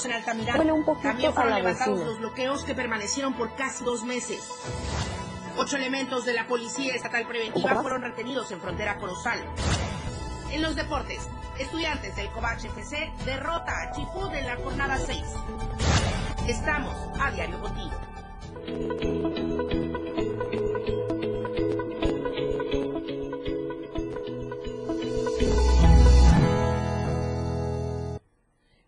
20 retenidos en Altamirano. También fueron levantados los bloqueos que permanecieron por casi dos meses. Ocho elementos de la Policía Estatal Preventiva fueron retenidos en frontera Corozal. En los deportes, estudiantes del Covach FC derrota a Chifud en la jornada 6. Estamos a diario contigo.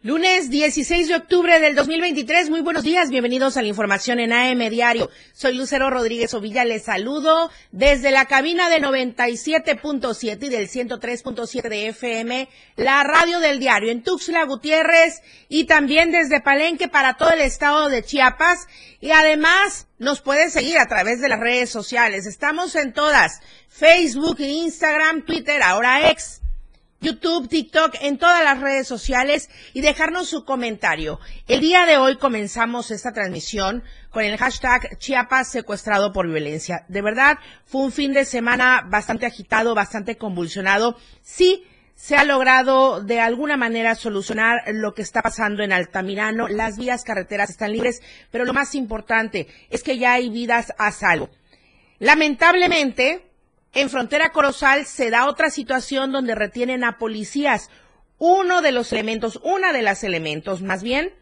Lunes 16 de octubre del 2023. Muy buenos días. Bienvenidos a la información en AM Diario. Soy Lucero Rodríguez Ovilla. Les saludo desde la cabina del 97.7 y del 103.7 de FM, la radio del diario en Tuxtla Gutiérrez y también desde Palenque para todo el estado de Chiapas. Y además nos pueden seguir a través de las redes sociales. Estamos en todas. Facebook, Instagram, Twitter, ahora ex. YouTube, TikTok, en todas las redes sociales y dejarnos su comentario. El día de hoy comenzamos esta transmisión con el hashtag Chiapas secuestrado por violencia. De verdad, fue un fin de semana bastante agitado, bastante convulsionado. Sí, se ha logrado de alguna manera solucionar lo que está pasando en Altamirano. Las vías carreteras están libres, pero lo más importante es que ya hay vidas a salvo. Lamentablemente, en frontera Corozal se da otra situación donde retienen a policías. Uno de los elementos, una de las elementos, más bien,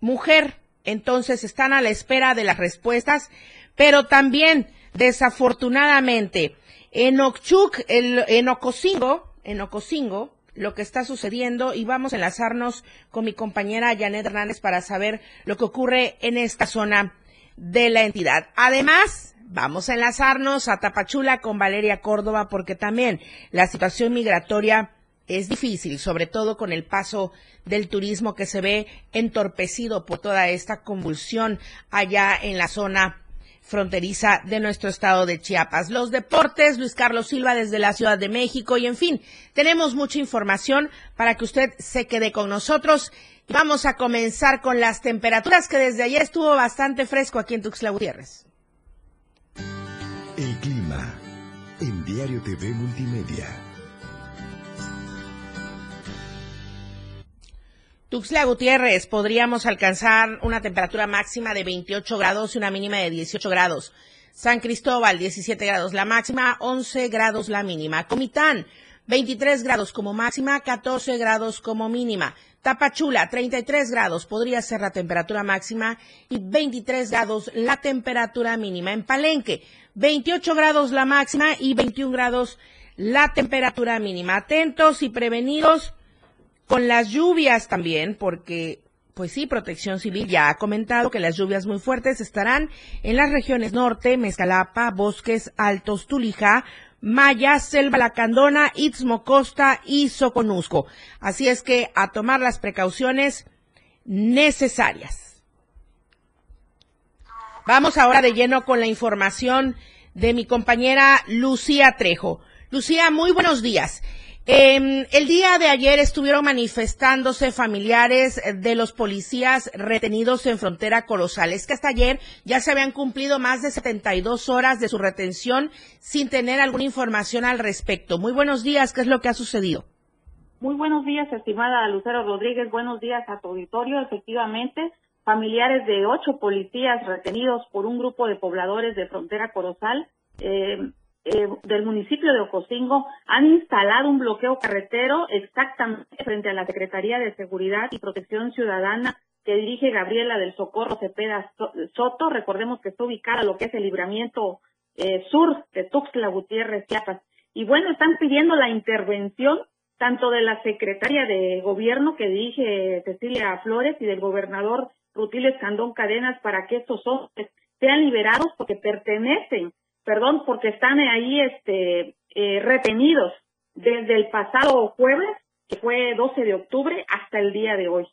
mujer. Entonces están a la espera de las respuestas, pero también, desafortunadamente, en Ochuc, en Ocosingo, en Ocosingo, lo que está sucediendo y vamos a enlazarnos con mi compañera Janet Hernández para saber lo que ocurre en esta zona de la entidad. Además, Vamos a enlazarnos a Tapachula con Valeria Córdoba porque también la situación migratoria es difícil, sobre todo con el paso del turismo que se ve entorpecido por toda esta convulsión allá en la zona fronteriza de nuestro estado de Chiapas. Los deportes, Luis Carlos Silva desde la Ciudad de México y en fin, tenemos mucha información para que usted se quede con nosotros. Vamos a comenzar con las temperaturas que desde ayer estuvo bastante fresco aquí en Tuxtla Gutiérrez. El clima en Diario TV Multimedia. Tuxtla Gutiérrez, podríamos alcanzar una temperatura máxima de 28 grados y una mínima de 18 grados. San Cristóbal, 17 grados la máxima, 11 grados la mínima. Comitán, 23 grados como máxima, 14 grados como mínima. Tapachula, 33 grados podría ser la temperatura máxima y 23 grados la temperatura mínima. En Palenque, 28 grados la máxima y 21 grados la temperatura mínima. Atentos y prevenidos con las lluvias también, porque pues sí, Protección Civil ya ha comentado que las lluvias muy fuertes estarán en las regiones norte, Mezcalapa, Bosques Altos, Tulija, Maya, Selva Lacandona, Istmo Costa y Soconusco. Así es que a tomar las precauciones necesarias. Vamos ahora de lleno con la información de mi compañera Lucía Trejo. Lucía, muy buenos días. Eh, el día de ayer estuvieron manifestándose familiares de los policías retenidos en frontera Corozal. Es que hasta ayer ya se habían cumplido más de 72 horas de su retención sin tener alguna información al respecto. Muy buenos días, ¿qué es lo que ha sucedido? Muy buenos días, estimada Lucero Rodríguez. Buenos días a tu auditorio. Efectivamente, familiares de ocho policías retenidos por un grupo de pobladores de frontera Corozal eh, eh, del municipio de Ocosingo han instalado un bloqueo carretero exactamente frente a la Secretaría de Seguridad y Protección Ciudadana que dirige Gabriela del Socorro Cepeda Soto. Recordemos que está ubicada lo que es el libramiento eh, sur de Tuxtla Gutiérrez, Chiapas. Y bueno, están pidiendo la intervención tanto de la secretaria de gobierno que dirige Cecilia Flores y del gobernador Rutilio Escandón Cadenas para que estos hombres sean liberados porque pertenecen, perdón, porque están ahí este, eh, retenidos desde el pasado jueves, que fue 12 de octubre, hasta el día de hoy.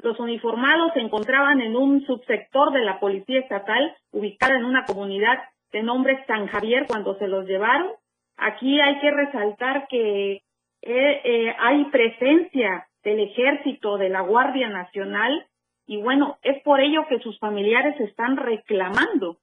Los uniformados se encontraban en un subsector de la Policía Estatal, ubicada en una comunidad de nombre San Javier cuando se los llevaron. Aquí hay que resaltar que eh, eh, hay presencia del ejército, de la Guardia Nacional, y bueno, es por ello que sus familiares están reclamando,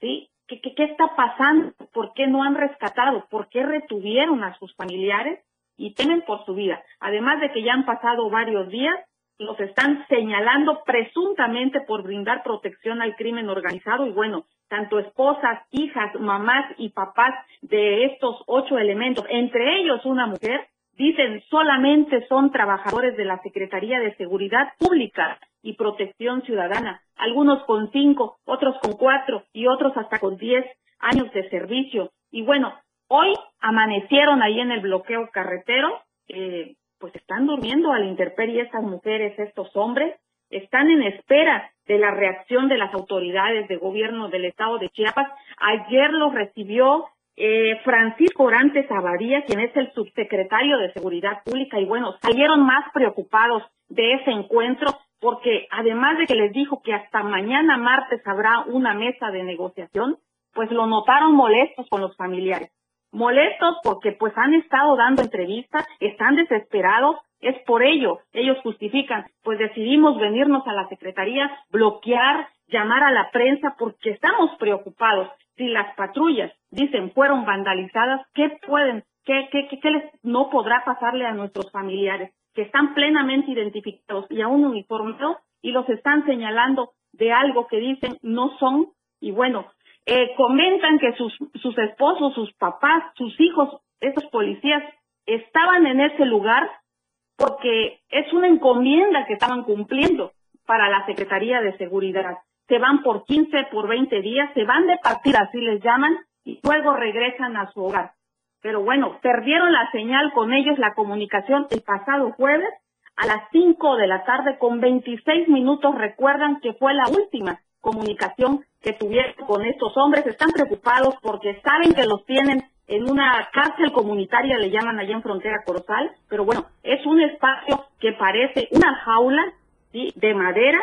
¿sí? ¿Qué, qué, qué está pasando? ¿Por qué no han rescatado? ¿Por qué retuvieron a sus familiares? y temen por su vida. Además de que ya han pasado varios días, los están señalando presuntamente por brindar protección al crimen organizado y bueno, tanto esposas, hijas, mamás y papás de estos ocho elementos, entre ellos una mujer, dicen solamente son trabajadores de la Secretaría de Seguridad Pública y Protección Ciudadana, algunos con cinco, otros con cuatro y otros hasta con diez años de servicio. Y bueno, hoy amanecieron ahí en el bloqueo carretero, eh, pues están durmiendo a la intemperie estas mujeres, estos hombres, están en espera de la reacción de las autoridades de gobierno del estado de Chiapas. Ayer los recibió eh, Francisco Orantes Abadía, quien es el subsecretario de Seguridad Pública, y bueno, salieron más preocupados de ese encuentro porque además de que les dijo que hasta mañana martes habrá una mesa de negociación, pues lo notaron molestos con los familiares. Molestos porque pues han estado dando entrevistas, están desesperados, es por ello, ellos justifican, pues decidimos venirnos a la Secretaría, bloquear, llamar a la prensa porque estamos preocupados. Si las patrullas, dicen, fueron vandalizadas, ¿qué pueden, qué, qué, qué, qué les no podrá pasarle a nuestros familiares? Que están plenamente identificados y aún uniformados y los están señalando de algo que dicen no son y bueno, eh, comentan que sus, sus esposos, sus papás, sus hijos, esos policías estaban en ese lugar porque es una encomienda que estaban cumpliendo para la Secretaría de Seguridad. Se van por 15, por 20 días, se van de partida, así les llaman, y luego regresan a su hogar. Pero bueno, perdieron la señal con ellos, la comunicación el pasado jueves a las 5 de la tarde con 26 minutos. Recuerdan que fue la última comunicación que tuvieron con estos hombres. Están preocupados porque saben que los tienen en una cárcel comunitaria, le llaman allá en Frontera Corozal, pero bueno, es un espacio que parece una jaula ¿sí? de madera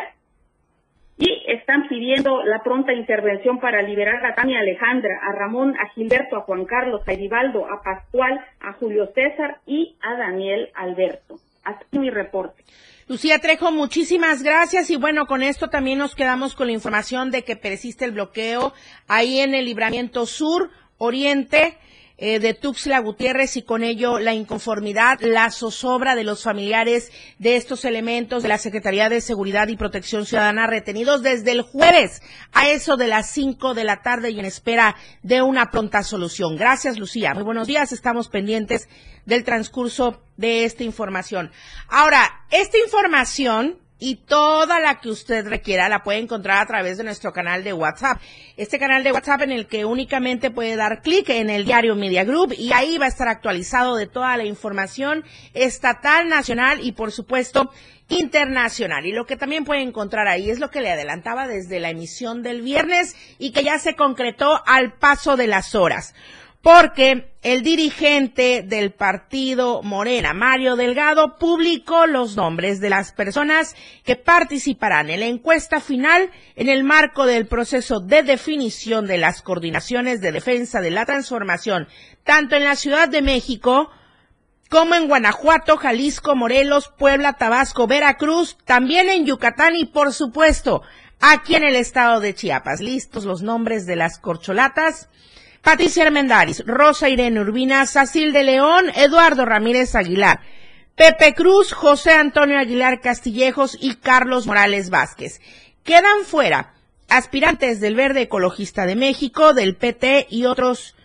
y están pidiendo la pronta intervención para liberar a Tania Alejandra, a Ramón, a Gilberto, a Juan Carlos, a Edivaldo, a Pascual, a Julio César y a Daniel Alberto. Así mi reporte. Lucía Trejo, muchísimas gracias y bueno, con esto también nos quedamos con la información de que persiste el bloqueo ahí en el libramiento sur, oriente, eh, de Tuxla Gutiérrez y con ello la inconformidad, la zozobra de los familiares de estos elementos de la Secretaría de Seguridad y Protección Ciudadana retenidos desde el jueves a eso de las cinco de la tarde y en espera de una pronta solución. Gracias, Lucía. Muy buenos días. Estamos pendientes del transcurso de esta información. Ahora, esta información y toda la que usted requiera la puede encontrar a través de nuestro canal de WhatsApp. Este canal de WhatsApp en el que únicamente puede dar clic en el diario Media Group y ahí va a estar actualizado de toda la información estatal, nacional y por supuesto internacional. Y lo que también puede encontrar ahí es lo que le adelantaba desde la emisión del viernes y que ya se concretó al paso de las horas porque el dirigente del partido Morena, Mario Delgado, publicó los nombres de las personas que participarán en la encuesta final en el marco del proceso de definición de las coordinaciones de defensa de la transformación, tanto en la Ciudad de México como en Guanajuato, Jalisco, Morelos, Puebla, Tabasco, Veracruz, también en Yucatán y por supuesto aquí en el estado de Chiapas. Listos los nombres de las corcholatas Patricia Armendaris, Rosa Irene Urbina, Sacil de León, Eduardo Ramírez Aguilar, Pepe Cruz, José Antonio Aguilar Castillejos y Carlos Morales Vázquez. Quedan fuera aspirantes del Verde Ecologista de México, del PT y otros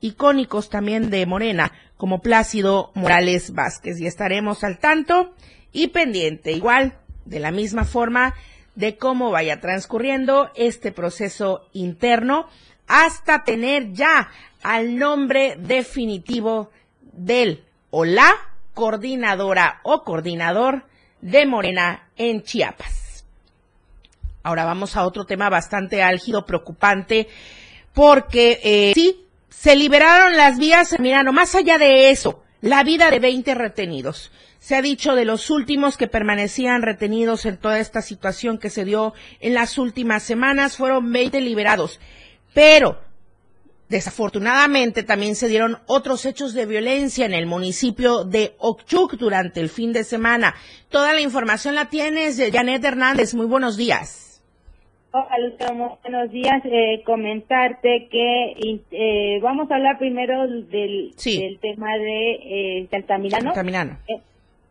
icónicos también de Morena, como Plácido Morales Vázquez. Y estaremos al tanto y pendiente, igual, de la misma forma, de cómo vaya transcurriendo este proceso interno hasta tener ya al nombre definitivo del o la coordinadora o coordinador de Morena en Chiapas. Ahora vamos a otro tema bastante álgido, preocupante, porque eh, sí, se liberaron las vías, mira, no más allá de eso, la vida de 20 retenidos. Se ha dicho de los últimos que permanecían retenidos en toda esta situación que se dio en las últimas semanas, fueron 20 liberados. Pero Desafortunadamente también se dieron otros hechos de violencia en el municipio de Ochuc durante el fin de semana. Toda la información la tienes, Janet Hernández. Muy buenos días. Hola, buenos días. Eh, comentarte que eh, vamos a hablar primero del, del tema de eh, Altamirano. Eh,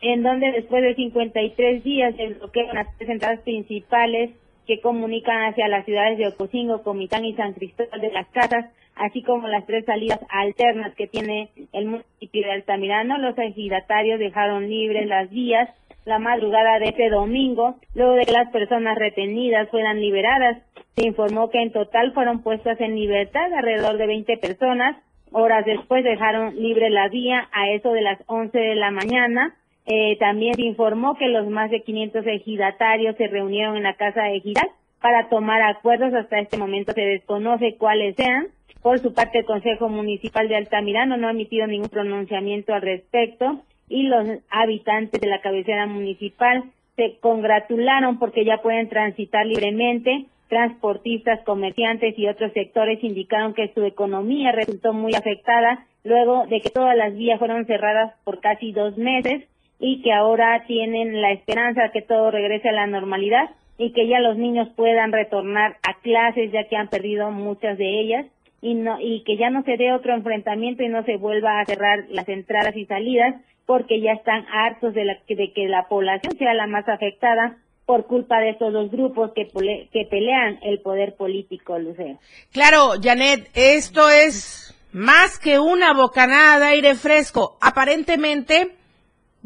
en donde después de 53 días se bloquean las tres entradas principales que comunican hacia las ciudades de Ocosingo, Comitán y San Cristóbal de las Casas, así como las tres salidas alternas que tiene el municipio de Altamirano. Los ejidatarios dejaron libres las vías la madrugada de este domingo, luego de que las personas retenidas fueran liberadas. Se informó que en total fueron puestas en libertad alrededor de 20 personas. Horas después dejaron libre la vía a eso de las 11 de la mañana. Eh, también se informó que los más de 500 ejidatarios se reunieron en la casa de Giral para tomar acuerdos. Hasta este momento se desconoce cuáles sean. Por su parte, el Consejo Municipal de Altamirano no ha emitido ningún pronunciamiento al respecto y los habitantes de la cabecera municipal se congratularon porque ya pueden transitar libremente. Transportistas, comerciantes y otros sectores indicaron que su economía resultó muy afectada luego de que todas las vías fueron cerradas por casi dos meses y que ahora tienen la esperanza de que todo regrese a la normalidad y que ya los niños puedan retornar a clases ya que han perdido muchas de ellas y no y que ya no se dé otro enfrentamiento y no se vuelva a cerrar las entradas y salidas porque ya están hartos de, la, de que la población sea la más afectada por culpa de estos dos grupos que, que pelean el poder político, Lucero. Claro, Janet, esto es más que una bocanada de aire fresco. Aparentemente,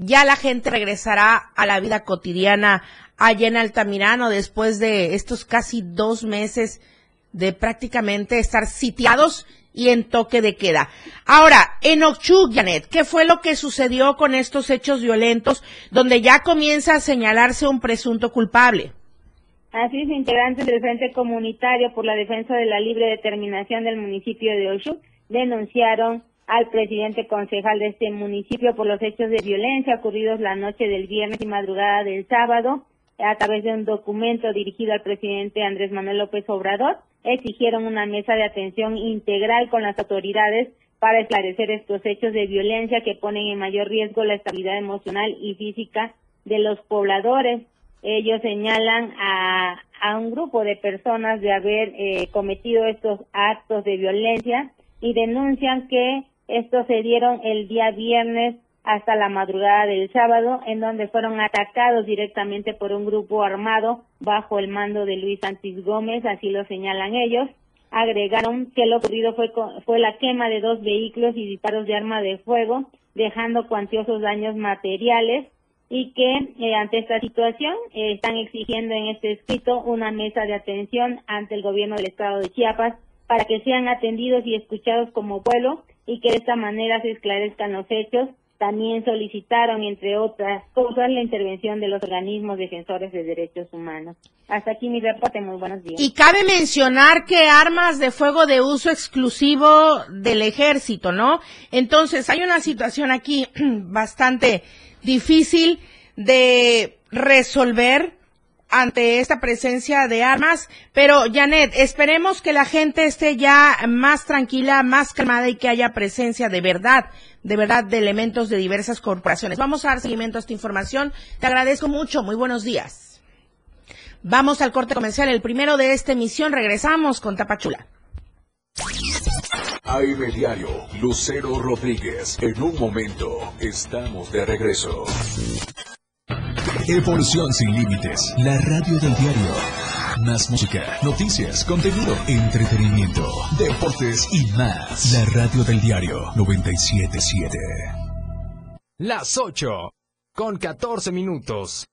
ya la gente regresará a la vida cotidiana allá en Altamirano después de estos casi dos meses de prácticamente estar sitiados y en toque de queda. Ahora, en Ochuc, Janet, ¿qué fue lo que sucedió con estos hechos violentos donde ya comienza a señalarse un presunto culpable? Así es, integrantes del Frente Comunitario por la Defensa de la Libre Determinación del municipio de Ochuc denunciaron al presidente concejal de este municipio por los hechos de violencia ocurridos la noche del viernes y madrugada del sábado a través de un documento dirigido al presidente Andrés Manuel López Obrador exigieron una mesa de atención integral con las autoridades para esclarecer estos hechos de violencia que ponen en mayor riesgo la estabilidad emocional y física de los pobladores. Ellos señalan a, a un grupo de personas de haber eh, cometido estos actos de violencia y denuncian que estos se dieron el día viernes hasta la madrugada del sábado, en donde fueron atacados directamente por un grupo armado bajo el mando de Luis Santis Gómez, así lo señalan ellos. Agregaron que lo ocurrido fue, fue la quema de dos vehículos y disparos de arma de fuego, dejando cuantiosos daños materiales y que eh, ante esta situación eh, están exigiendo en este escrito una mesa de atención ante el gobierno del estado de Chiapas para que sean atendidos y escuchados como pueblo y que de esta manera se esclarezcan los hechos también solicitaron, entre otras cosas, la intervención de los organismos defensores de derechos humanos. Hasta aquí mi reporte. Muy buenos días. Y cabe mencionar que armas de fuego de uso exclusivo del ejército, ¿no? Entonces, hay una situación aquí bastante difícil de resolver ante esta presencia de armas. Pero, Janet, esperemos que la gente esté ya más tranquila, más calmada y que haya presencia de verdad, de verdad, de elementos de diversas corporaciones. Vamos a dar seguimiento a esta información. Te agradezco mucho. Muy buenos días. Vamos al corte comercial, el primero de esta emisión. Regresamos con Tapachula. AM Diario, Lucero Rodríguez. En un momento, estamos de regreso. Evolución sin límites. La radio del diario. Más música, noticias, contenido, entretenimiento, deportes y más. La radio del diario 977. Las 8 con 14 minutos.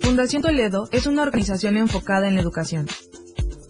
Fundación Toledo es una organización enfocada en la educación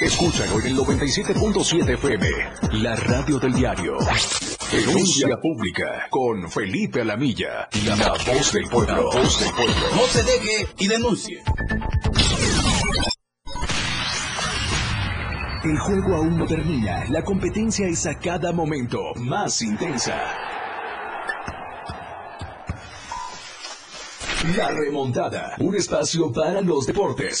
Escúchalo en el 97.7 FM, la radio del diario. Denuncia pública con Felipe Alamilla, la, la voz del pueblo. voz del pueblo. No se deje y denuncie. El juego aún no termina, la competencia es a cada momento más intensa. La remontada, un espacio para los deportes.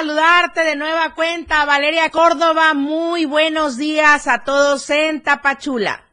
Saludarte de nueva cuenta, Valeria Córdoba. Muy buenos días a todos en Tapachula.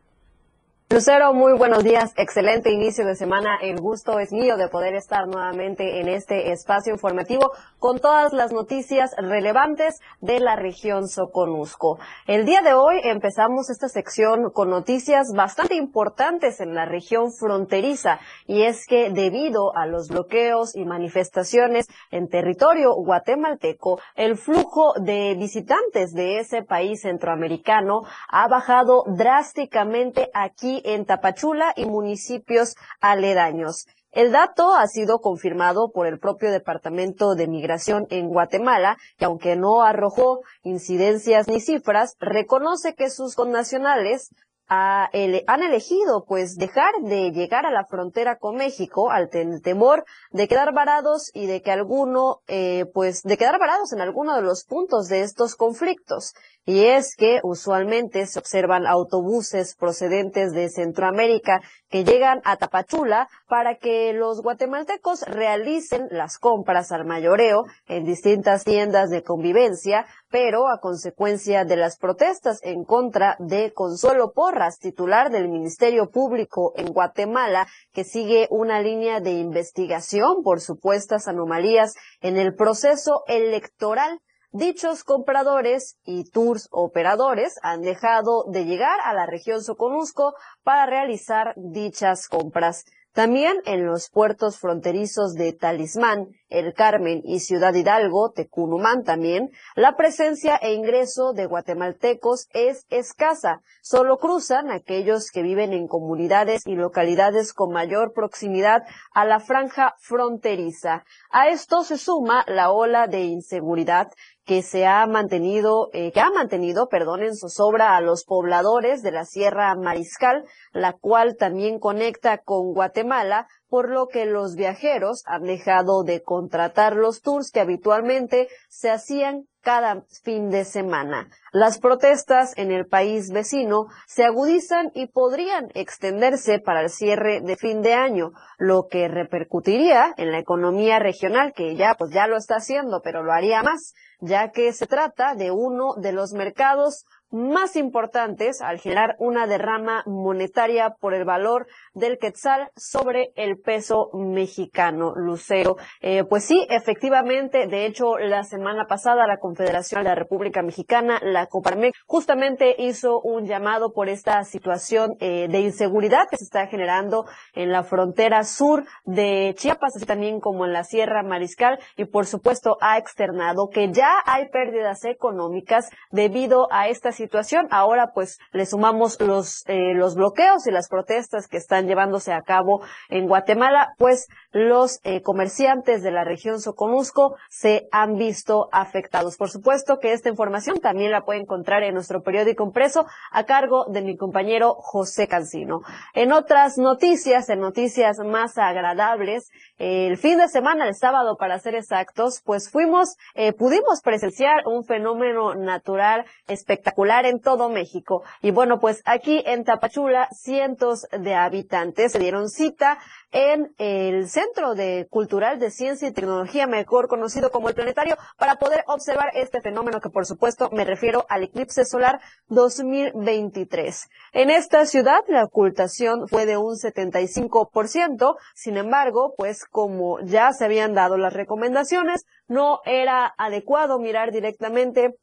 Lucero, muy buenos días. Excelente inicio de semana. El gusto es mío de poder estar nuevamente en este espacio informativo con todas las noticias relevantes de la región Soconusco. El día de hoy empezamos esta sección con noticias bastante importantes en la región fronteriza y es que debido a los bloqueos y manifestaciones en territorio guatemalteco, el flujo de visitantes de ese país centroamericano ha bajado drásticamente aquí en Tapachula y municipios aledaños. El dato ha sido confirmado por el propio Departamento de Migración en Guatemala, que aunque no arrojó incidencias ni cifras, reconoce que sus connacionales han elegido pues dejar de llegar a la frontera con México al temor de quedar varados y de que alguno eh, pues de quedar varados en alguno de los puntos de estos conflictos. Y es que usualmente se observan autobuses procedentes de Centroamérica que llegan a Tapachula para que los guatemaltecos realicen las compras al mayoreo en distintas tiendas de convivencia, pero a consecuencia de las protestas en contra de Consuelo Porras, titular del Ministerio Público en Guatemala, que sigue una línea de investigación por supuestas anomalías en el proceso electoral Dichos compradores y tours operadores han dejado de llegar a la región Soconusco para realizar dichas compras. También en los puertos fronterizos de Talismán, El Carmen y Ciudad Hidalgo, Tecunumán también, la presencia e ingreso de guatemaltecos es escasa. Solo cruzan aquellos que viven en comunidades y localidades con mayor proximidad a la franja fronteriza. A esto se suma la ola de inseguridad que se ha mantenido, eh, que ha mantenido, perdón, en zozobra a los pobladores de la Sierra Mariscal, la cual también conecta con Guatemala, por lo que los viajeros han dejado de contratar los tours que habitualmente se hacían cada fin de semana. Las protestas en el país vecino se agudizan y podrían extenderse para el cierre de fin de año, lo que repercutiría en la economía regional, que ya pues ya lo está haciendo, pero lo haría más, ya que se trata de uno de los mercados más importantes al generar una derrama monetaria por el valor del quetzal sobre el peso mexicano, Lucero. Eh, pues sí, efectivamente, de hecho, la semana pasada la Confederación de la República Mexicana, la Coparmex, justamente hizo un llamado por esta situación eh, de inseguridad que se está generando en la frontera sur de Chiapas, así también como en la Sierra Mariscal, y por supuesto ha externado que ya hay pérdidas económicas debido a esta situación. Ahora pues le sumamos los, eh, los bloqueos y las protestas que están llevándose a cabo en Guatemala, pues los eh, comerciantes de la región Soconusco se han visto afectados. Por supuesto que esta información también la puede encontrar en nuestro periódico impreso a cargo de mi compañero José Cancino. En otras noticias, en noticias más agradables, el fin de semana, el sábado para ser exactos, pues fuimos, eh, pudimos presenciar un fenómeno natural espectacular en todo México. Y bueno, pues aquí en Tapachula, cientos de habitantes se dieron cita en el Centro de Cultural de Ciencia y Tecnología, mejor conocido como el Planetario, para poder observar este fenómeno que por supuesto me refiero al eclipse solar 2023. En esta ciudad la ocultación fue de un 75%, sin embargo, pues como ya se habían dado las recomendaciones, no era adecuado mirar directamente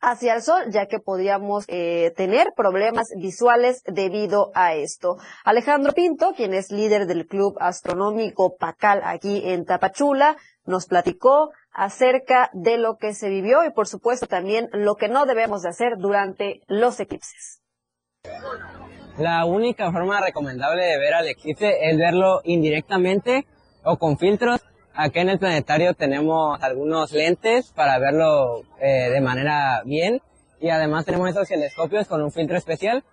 hacia el sol, ya que podríamos eh, tener problemas visuales debido a esto. Alejandro Pinto, quien es líder del Club Astronómico Pacal aquí en Tapachula, nos platicó acerca de lo que se vivió y por supuesto también lo que no debemos de hacer durante los eclipses. La única forma recomendable de ver al eclipse es verlo indirectamente o con filtros Aquí en el planetario tenemos algunos lentes para verlo eh, de manera bien y además tenemos estos telescopios con un filtro especial.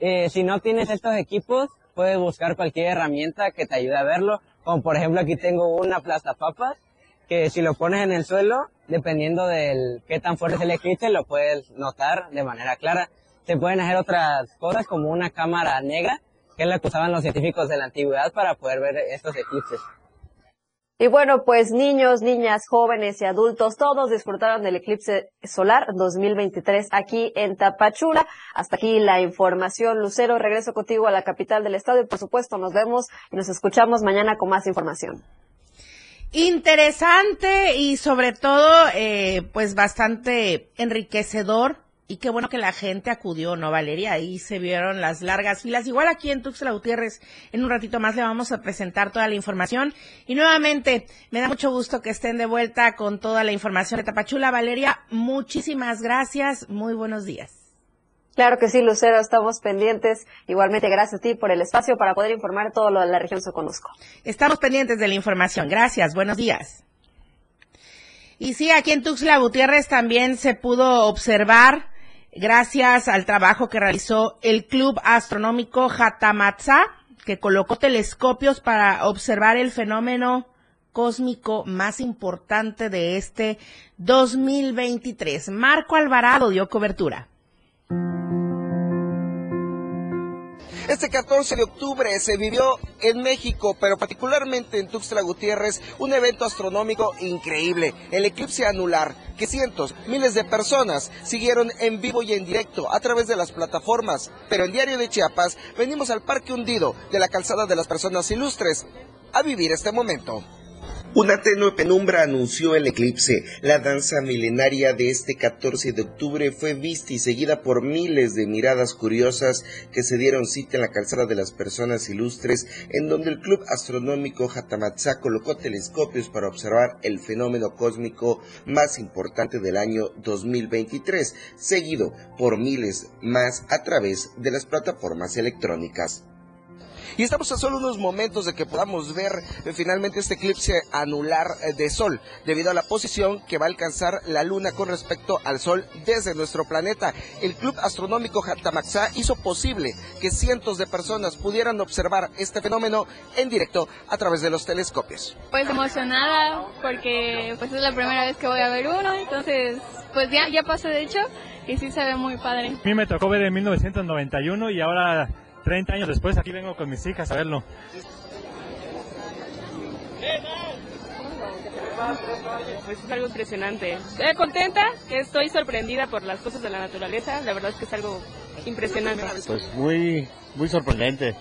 Eh, si no tienes estos equipos, puedes buscar cualquier herramienta que te ayude a verlo. Como por ejemplo aquí tengo una papas que si lo pones en el suelo, dependiendo del qué tan fuerte es el eclipse, lo puedes notar de manera clara. Se pueden hacer otras cosas como una cámara negra, que es la que usaban los científicos de la antigüedad para poder ver estos eclipses. Y bueno, pues niños, niñas, jóvenes y adultos, todos disfrutaron del eclipse solar 2023 aquí en Tapachula. Hasta aquí la información. Lucero, regreso contigo a la capital del estado y por supuesto nos vemos y nos escuchamos mañana con más información. Interesante y sobre todo, eh, pues bastante enriquecedor y qué bueno que la gente acudió, ¿no, Valeria? Ahí se vieron las largas filas. Igual aquí en Tuxtla Gutiérrez, en un ratito más le vamos a presentar toda la información. Y nuevamente, me da mucho gusto que estén de vuelta con toda la información de Tapachula. Valeria, muchísimas gracias. Muy buenos días. Claro que sí, Lucero, estamos pendientes. Igualmente, gracias a ti por el espacio para poder informar todo lo de la región Soconusco. Estamos pendientes de la información. Gracias. Buenos días. Y sí, aquí en Tuxtla Gutiérrez también se pudo observar gracias al trabajo que realizó el Club Astronómico Jatamatza, que colocó telescopios para observar el fenómeno cósmico más importante de este 2023. Marco Alvarado dio cobertura. Este 14 de octubre se vivió en México, pero particularmente en Tuxtla Gutiérrez, un evento astronómico increíble, el eclipse anular, que cientos, miles de personas siguieron en vivo y en directo a través de las plataformas. Pero en Diario de Chiapas venimos al Parque Hundido de la Calzada de las Personas Ilustres a vivir este momento. Una tenue penumbra anunció el eclipse. La danza milenaria de este 14 de octubre fue vista y seguida por miles de miradas curiosas que se dieron cita en la calzada de las personas ilustres, en donde el Club Astronómico Jatamatzá colocó telescopios para observar el fenómeno cósmico más importante del año 2023, seguido por miles más a través de las plataformas electrónicas. Y estamos a solo unos momentos de que podamos ver eh, finalmente este eclipse anular eh, de Sol, debido a la posición que va a alcanzar la Luna con respecto al Sol desde nuestro planeta. El Club Astronómico Hatamaxá hizo posible que cientos de personas pudieran observar este fenómeno en directo a través de los telescopios. Pues emocionada porque pues es la primera vez que voy a ver uno, entonces pues ya, ya pasó de hecho y sí se ve muy padre. A mí me tocó ver en 1991 y ahora 30 años después aquí vengo con mis hijas a verlo. Pues es algo impresionante. Estoy contenta, estoy sorprendida por las cosas de la naturaleza, la verdad es que es algo impresionante. Pues muy, muy sorprendente.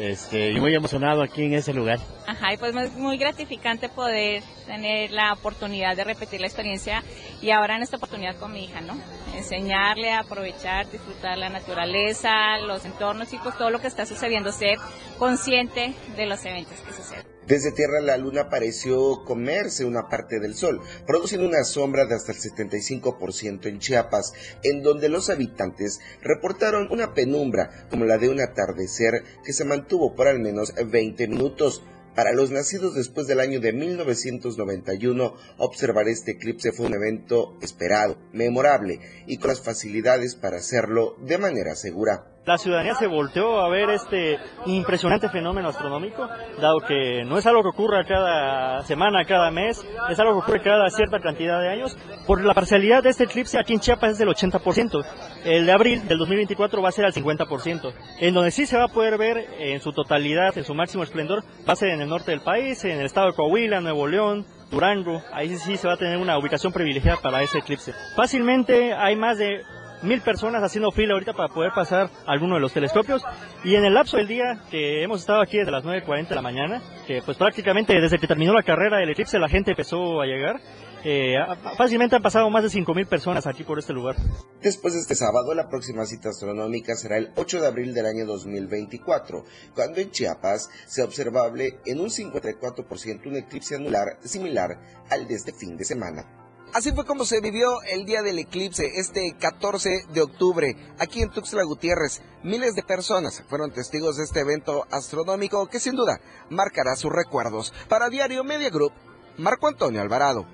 Este, y muy emocionado aquí en ese lugar. Ajá, y pues es muy gratificante poder tener la oportunidad de repetir la experiencia y ahora en esta oportunidad con mi hija, ¿no? Enseñarle a aprovechar, disfrutar la naturaleza, los entornos y pues todo lo que está sucediendo, ser consciente de los eventos que suceden. Desde tierra la luna pareció comerse una parte del sol, produciendo una sombra de hasta el 75% en Chiapas, en donde los habitantes reportaron una penumbra como la de un atardecer que se mantuvo por al menos 20 minutos. Para los nacidos después del año de 1991, observar este eclipse fue un evento esperado, memorable y con las facilidades para hacerlo de manera segura. La ciudadanía se volteó a ver este impresionante fenómeno astronómico, dado que no es algo que ocurra cada semana, cada mes, es algo que ocurre cada cierta cantidad de años. Por la parcialidad de este eclipse aquí en Chiapas es del 80%, el de abril del 2024 va a ser al 50%. En donde sí se va a poder ver en su totalidad, en su máximo esplendor, va a ser en el norte del país, en el estado de Coahuila, Nuevo León, Durango, ahí sí se va a tener una ubicación privilegiada para ese eclipse. Fácilmente hay más de mil personas haciendo fila ahorita para poder pasar alguno de los telescopios y en el lapso del día que hemos estado aquí desde las 9.40 de la mañana, que pues prácticamente desde que terminó la carrera del eclipse la gente empezó a llegar, eh, fácilmente han pasado más de 5.000 personas aquí por este lugar. Después de este sábado, la próxima cita astronómica será el 8 de abril del año 2024, cuando en Chiapas se observable en un 54% un eclipse anular similar al de este fin de semana. Así fue como se vivió el día del eclipse, este 14 de octubre, aquí en Tuxtla Gutiérrez. Miles de personas fueron testigos de este evento astronómico que sin duda marcará sus recuerdos. Para Diario Media Group, Marco Antonio Alvarado.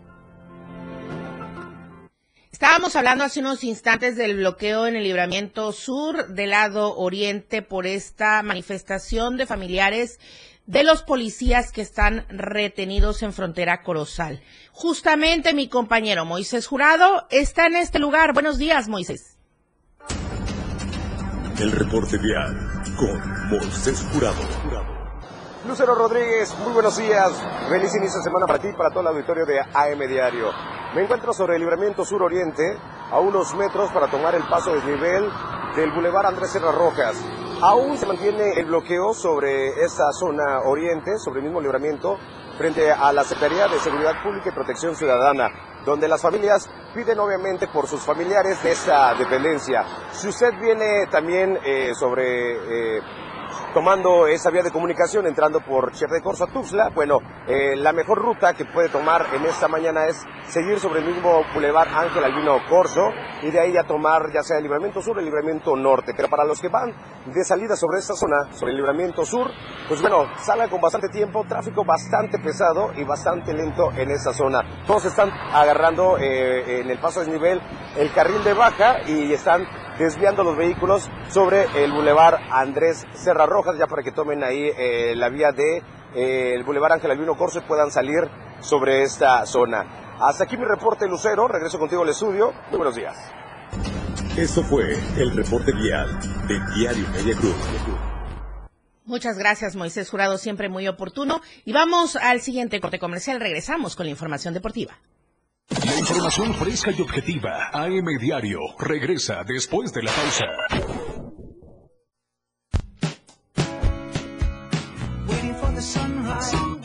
Estábamos hablando hace unos instantes del bloqueo en el libramiento sur del lado oriente por esta manifestación de familiares de los policías que están retenidos en frontera Corozal. Justamente mi compañero Moisés Jurado está en este lugar. Buenos días, Moisés. El reporte vial con Moisés Jurado. Lucero Rodríguez, muy buenos días. Feliz inicio de semana para ti y para todo el auditorio de AM Diario. Me encuentro sobre el libramiento sur-oriente, a unos metros para tomar el paso desnivel del Boulevard Andrés Serra Rojas. Aún se mantiene el bloqueo sobre esta zona oriente, sobre el mismo libramiento, frente a la Secretaría de Seguridad Pública y Protección Ciudadana, donde las familias piden obviamente por sus familiares de esta dependencia. Si usted viene también eh, sobre... Eh, tomando esa vía de comunicación, entrando por Cher Corso a Tuxtla, bueno, eh, la mejor ruta que puede tomar en esta mañana es seguir sobre el mismo Boulevard Ángel Albino Corso y de ahí ya tomar ya sea el libramiento sur o el libramiento norte. Pero para los que van de salida sobre esta zona, sobre el libramiento sur, pues bueno, salgan con bastante tiempo, tráfico bastante pesado y bastante lento en esa zona. Todos están agarrando eh, en el paso de desnivel el carril de baja y están desviando los vehículos sobre el bulevar Andrés Serra Rojas, ya para que tomen ahí eh, la vía de eh, el bulevar Ángel Albino Corso y puedan salir sobre esta zona. Hasta aquí mi reporte Lucero, regreso contigo al estudio. Muy buenos días. Esto fue el reporte vial de Diario Media Cruz. Muchas gracias, Moisés Jurado, siempre muy oportuno. Y vamos al siguiente corte comercial. Regresamos con la información deportiva. La información fresca y objetiva. AM Diario. Regresa después de la pausa.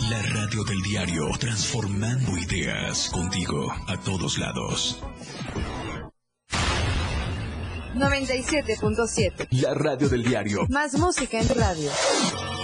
La radio del diario, transformando ideas contigo a todos lados. 97.7. La radio del diario. Más música en radio.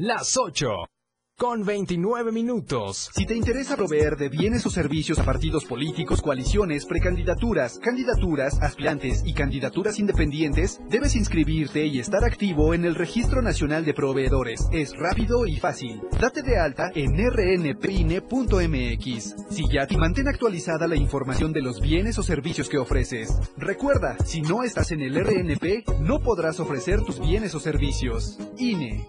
Las 8 con 29 minutos. Si te interesa proveer de bienes o servicios a partidos políticos, coaliciones, precandidaturas, candidaturas, aspirantes y candidaturas independientes, debes inscribirte y estar activo en el Registro Nacional de Proveedores. Es rápido y fácil. Date de alta en rnpine.mx. Si ya te mantén actualizada la información de los bienes o servicios que ofreces. Recuerda, si no estás en el RNP, no podrás ofrecer tus bienes o servicios. INE.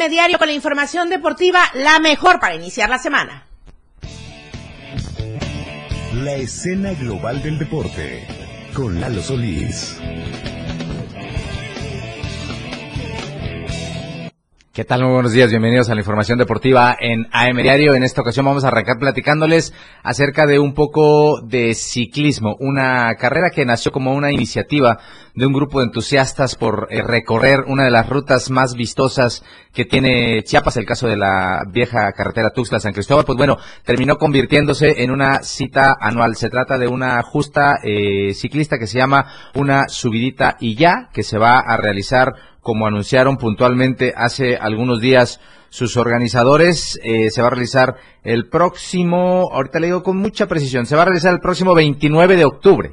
TNM Diario con la información deportiva, la mejor para iniciar la semana. La escena global del deporte con Lalo Solís. ¿Qué tal? Muy buenos días, bienvenidos a la información deportiva en AM Diario. En esta ocasión vamos a arrancar platicándoles acerca de un poco de ciclismo, una carrera que nació como una iniciativa de un grupo de entusiastas por eh, recorrer una de las rutas más vistosas que tiene Chiapas, el caso de la vieja carretera Tuxtla-San Cristóbal, pues bueno, terminó convirtiéndose en una cita anual. Se trata de una justa eh, ciclista que se llama una subidita y ya, que se va a realizar como anunciaron puntualmente hace algunos días sus organizadores. Eh, se va a realizar el próximo, ahorita le digo con mucha precisión, se va a realizar el próximo 29 de octubre.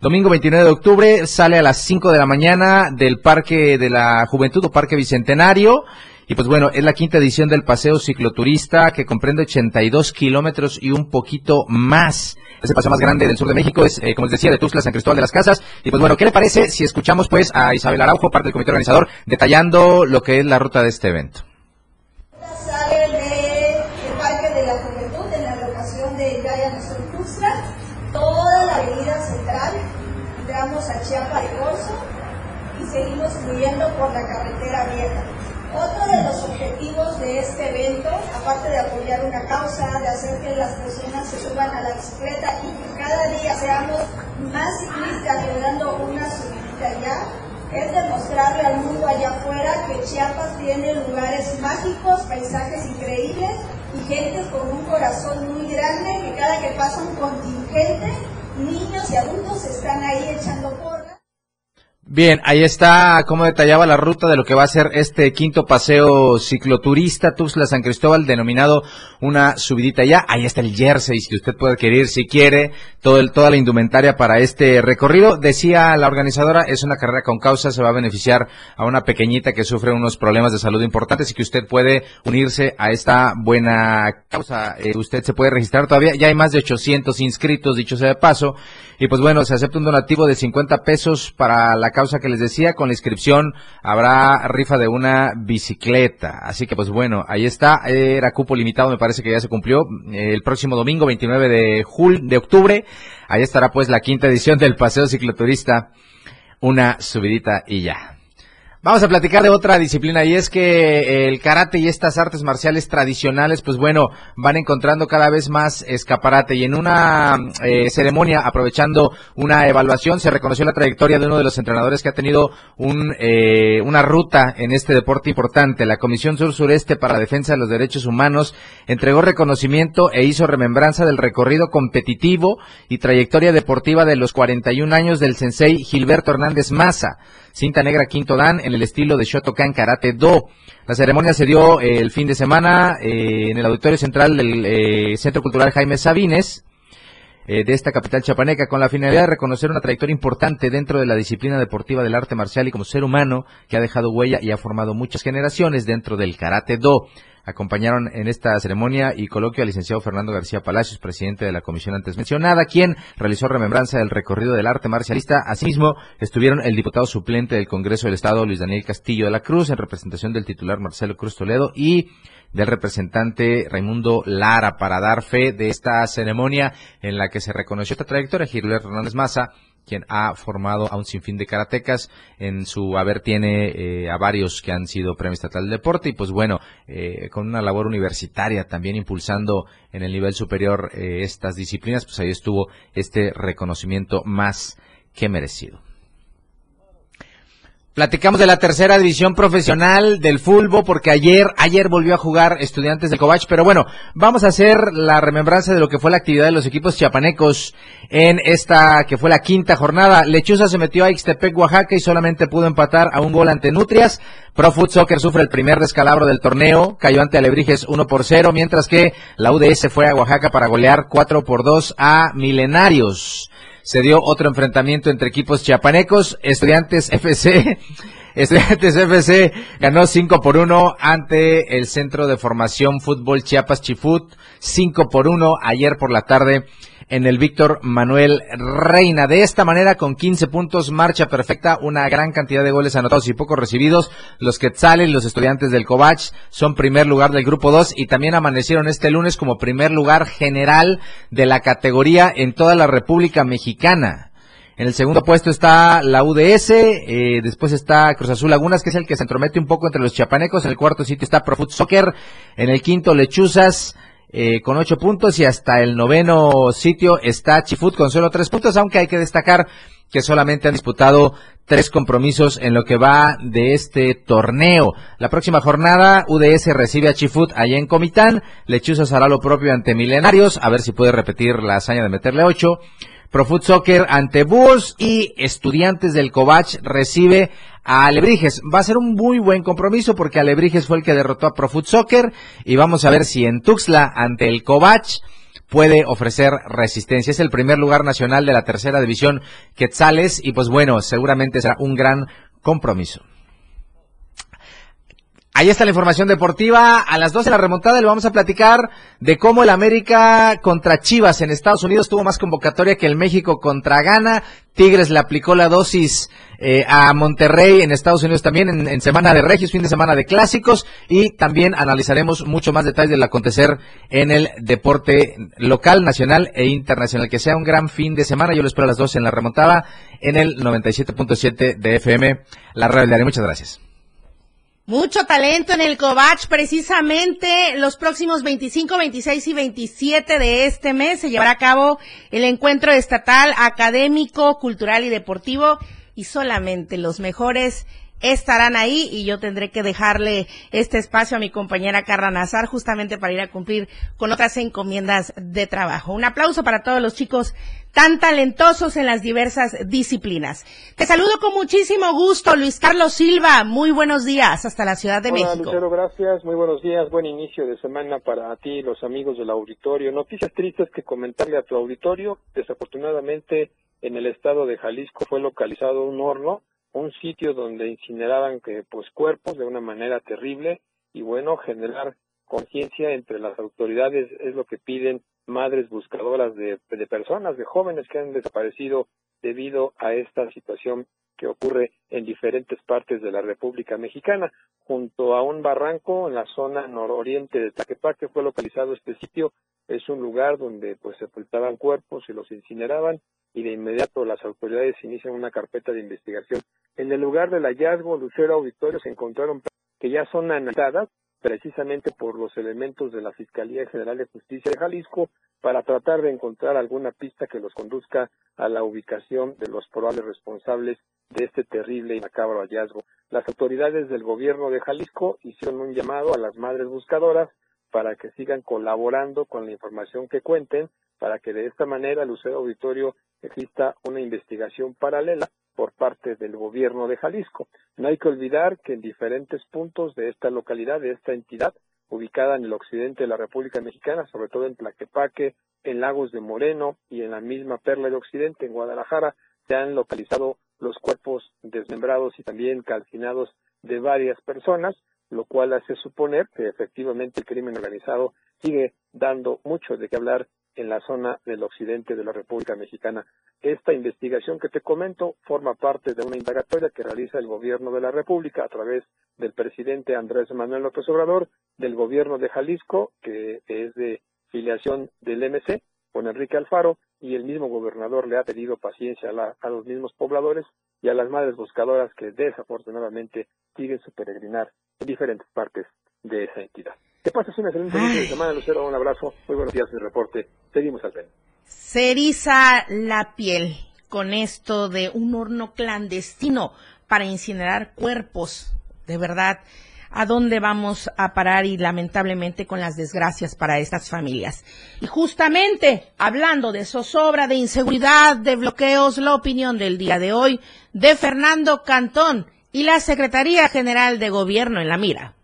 Domingo 29 de octubre sale a las 5 de la mañana del Parque de la Juventud o Parque Bicentenario. Y pues bueno, es la quinta edición del paseo cicloturista que comprende 82 kilómetros y un poquito más. Es el paseo más grande del sur de México, es, eh, como les decía, de Tuxtla, San Cristóbal de las Casas. Y pues bueno, ¿qué le parece si escuchamos pues a Isabel Araujo, parte del comité organizador, detallando lo que es la ruta de este evento? Sale del Parque de la Juventud, en la locación de Gaya Tuxtla, toda la avenida central, entramos a Chiapa de Corzo y seguimos fluyendo por la carretera vieja. Otro de los objetivos de este evento, aparte de apoyar una causa, de hacer que las personas se suban a la bicicleta y que cada día seamos más ciclistas logrando una subida ya, es demostrarle al mundo allá afuera que Chiapas tiene lugares mágicos, paisajes increíbles y gente con un corazón muy grande que cada que pasa un contingente, niños y adultos están ahí echando porras. Bien, ahí está cómo detallaba la ruta de lo que va a ser este quinto paseo cicloturista Tuxtla San Cristóbal, denominado una subidita ya. Ahí está el jersey, si usted puede adquirir, si quiere, todo el, toda la indumentaria para este recorrido. Decía la organizadora, es una carrera con causa, se va a beneficiar a una pequeñita que sufre unos problemas de salud importantes y que usted puede unirse a esta buena causa. Eh, usted se puede registrar todavía, ya hay más de 800 inscritos, dicho sea de paso. Y pues bueno, se acepta un donativo de 50 pesos para la causa que les decía, con la inscripción habrá rifa de una bicicleta. Así que pues bueno, ahí está, era cupo limitado, me parece que ya se cumplió. El próximo domingo, 29 de, julio, de octubre, ahí estará pues la quinta edición del Paseo Cicloturista, una subidita y ya. Vamos a platicar de otra disciplina y es que el karate y estas artes marciales tradicionales, pues bueno, van encontrando cada vez más escaparate y en una eh, ceremonia, aprovechando una evaluación, se reconoció la trayectoria de uno de los entrenadores que ha tenido un, eh, una ruta en este deporte importante. La Comisión Sur Sureste para la Defensa de los Derechos Humanos entregó reconocimiento e hizo remembranza del recorrido competitivo y trayectoria deportiva de los 41 años del sensei Gilberto Hernández Maza cinta negra quinto dan en el estilo de Shotokan Karate Do. La ceremonia se dio eh, el fin de semana eh, en el auditorio central del eh, Centro Cultural Jaime Sabines de esta capital chapaneca con la finalidad de reconocer una trayectoria importante dentro de la disciplina deportiva del arte marcial y como ser humano que ha dejado huella y ha formado muchas generaciones dentro del Karate Do. Acompañaron en esta ceremonia y coloquio al licenciado Fernando García Palacios, presidente de la comisión antes mencionada, quien realizó remembranza del recorrido del arte marcialista. Asimismo, estuvieron el diputado suplente del Congreso del Estado, Luis Daniel Castillo de la Cruz, en representación del titular Marcelo Cruz Toledo y del representante Raimundo Lara para dar fe de esta ceremonia en la que se reconoció esta trayectoria. Giruler Hernández Maza quien ha formado a un sinfín de karatecas. En su haber tiene eh, a varios que han sido premio estatal de deporte y pues bueno, eh, con una labor universitaria también impulsando en el nivel superior eh, estas disciplinas, pues ahí estuvo este reconocimiento más que merecido. Platicamos de la tercera división profesional del fútbol porque ayer, ayer volvió a jugar estudiantes de Covach, pero bueno, vamos a hacer la remembranza de lo que fue la actividad de los equipos chiapanecos en esta que fue la quinta jornada. Lechuza se metió a Ixtepec, Oaxaca y solamente pudo empatar a un gol ante Nutrias. Pro Foot Soccer sufre el primer descalabro del torneo, cayó ante Alebrijes 1 por 0, mientras que la UDS fue a Oaxaca para golear 4 por 2 a Milenarios se dio otro enfrentamiento entre equipos chiapanecos, Estudiantes FC. Estudiantes FC ganó 5 por 1 ante el Centro de Formación Fútbol Chiapas Chifut, 5 por 1 ayer por la tarde en el Víctor Manuel Reina. De esta manera, con 15 puntos, marcha perfecta, una gran cantidad de goles anotados y pocos recibidos. Los Quetzales, los estudiantes del Covach, son primer lugar del grupo 2 y también amanecieron este lunes como primer lugar general de la categoría en toda la República Mexicana. En el segundo puesto está la UDS, eh, después está Cruz Azul Lagunas, que es el que se entromete un poco entre los chiapanecos. En el cuarto sitio está Profut Soccer. En el quinto, Lechuzas. Eh, con ocho puntos y hasta el noveno sitio está Chifut con solo tres puntos, aunque hay que destacar que solamente han disputado tres compromisos en lo que va de este torneo. La próxima jornada, UDS recibe a Chifut allá en Comitán, Lechuzas hará lo propio ante Milenarios, a ver si puede repetir la hazaña de meterle ocho. Profut Soccer ante Bulls y Estudiantes del Covach recibe a Alebrijes. Va a ser un muy buen compromiso porque Alebrijes fue el que derrotó a Profut Soccer y vamos a ver si en Tuxtla ante el Covach puede ofrecer resistencia. Es el primer lugar nacional de la tercera división Quetzales y pues bueno, seguramente será un gran compromiso. Ahí está la información deportiva. A las 12 de la remontada le vamos a platicar de cómo el América contra Chivas en Estados Unidos tuvo más convocatoria que el México contra Ghana. Tigres le aplicó la dosis eh, a Monterrey en Estados Unidos también en, semana de Regios, fin de semana de clásicos y también analizaremos mucho más detalles del acontecer en el deporte local, nacional e internacional. Que sea un gran fin de semana. Yo lo espero a las 12 en la remontada en el 97.7 de FM, la radio Muchas gracias. Mucho talento en el Covach. Precisamente los próximos 25, 26 y 27 de este mes se llevará a cabo el encuentro estatal académico, cultural y deportivo y solamente los mejores estarán ahí y yo tendré que dejarle este espacio a mi compañera Carla Nazar justamente para ir a cumplir con otras encomiendas de trabajo. Un aplauso para todos los chicos tan talentosos en las diversas disciplinas. Te saludo con muchísimo gusto, Luis Carlos Silva. Muy buenos días hasta la Ciudad de México. Lucero, gracias. Muy buenos días. Buen inicio de semana para ti y los amigos del auditorio. Noticias tristes que comentarle a tu auditorio. Desafortunadamente, en el estado de Jalisco fue localizado un horno un sitio donde incineraban que pues cuerpos de una manera terrible y bueno generar conciencia entre las autoridades es lo que piden madres buscadoras de, personas de jóvenes que han desaparecido debido a esta situación que ocurre en diferentes partes de la República Mexicana. Junto a un barranco en la zona nororiente de Taquepaque fue localizado este sitio. Es un lugar donde pues sepultaban cuerpos y los incineraban y de inmediato las autoridades inician una carpeta de investigación. En el lugar del hallazgo, Lucero Auditorio se encontraron que ya son analizadas precisamente por los elementos de la Fiscalía General de Justicia de Jalisco para tratar de encontrar alguna pista que los conduzca a la ubicación de los probables responsables de este terrible y macabro hallazgo. Las autoridades del gobierno de Jalisco hicieron un llamado a las madres buscadoras para que sigan colaborando con la información que cuenten, para que de esta manera Lucero Auditorio exista una investigación paralela por parte del gobierno de Jalisco. No hay que olvidar que en diferentes puntos de esta localidad, de esta entidad, ubicada en el occidente de la República Mexicana, sobre todo en Tlaquepaque, en Lagos de Moreno y en la misma Perla de Occidente, en Guadalajara, se han localizado los cuerpos desmembrados y también calcinados de varias personas. lo cual hace suponer que efectivamente el crimen organizado sigue dando mucho de qué hablar en la zona del occidente de la República Mexicana. Esta investigación que te comento forma parte de una indagatoria que realiza el gobierno de la República a través del presidente Andrés Manuel López Obrador, del gobierno de Jalisco, que es de filiación del MC, con Enrique Alfaro, y el mismo gobernador le ha pedido paciencia a, los mismos pobladores y a las madres buscadoras que desafortunadamente siguen su peregrinar en diferentes partes de esa entidad. Que pases una excelente fin de semana, Lucero. Un abrazo. Muy buenos días, mi reporte. Seguimos al tren. Se eriza la piel con esto de un horno clandestino para incinerar cuerpos. De verdad, ¿a dónde vamos a parar? Y lamentablemente con las desgracias para estas familias. Y justamente, hablando de zozobra, de inseguridad, de bloqueos, la opinión del día de hoy de Fernando Cantón y la Secretaría General de Gobierno en la mira.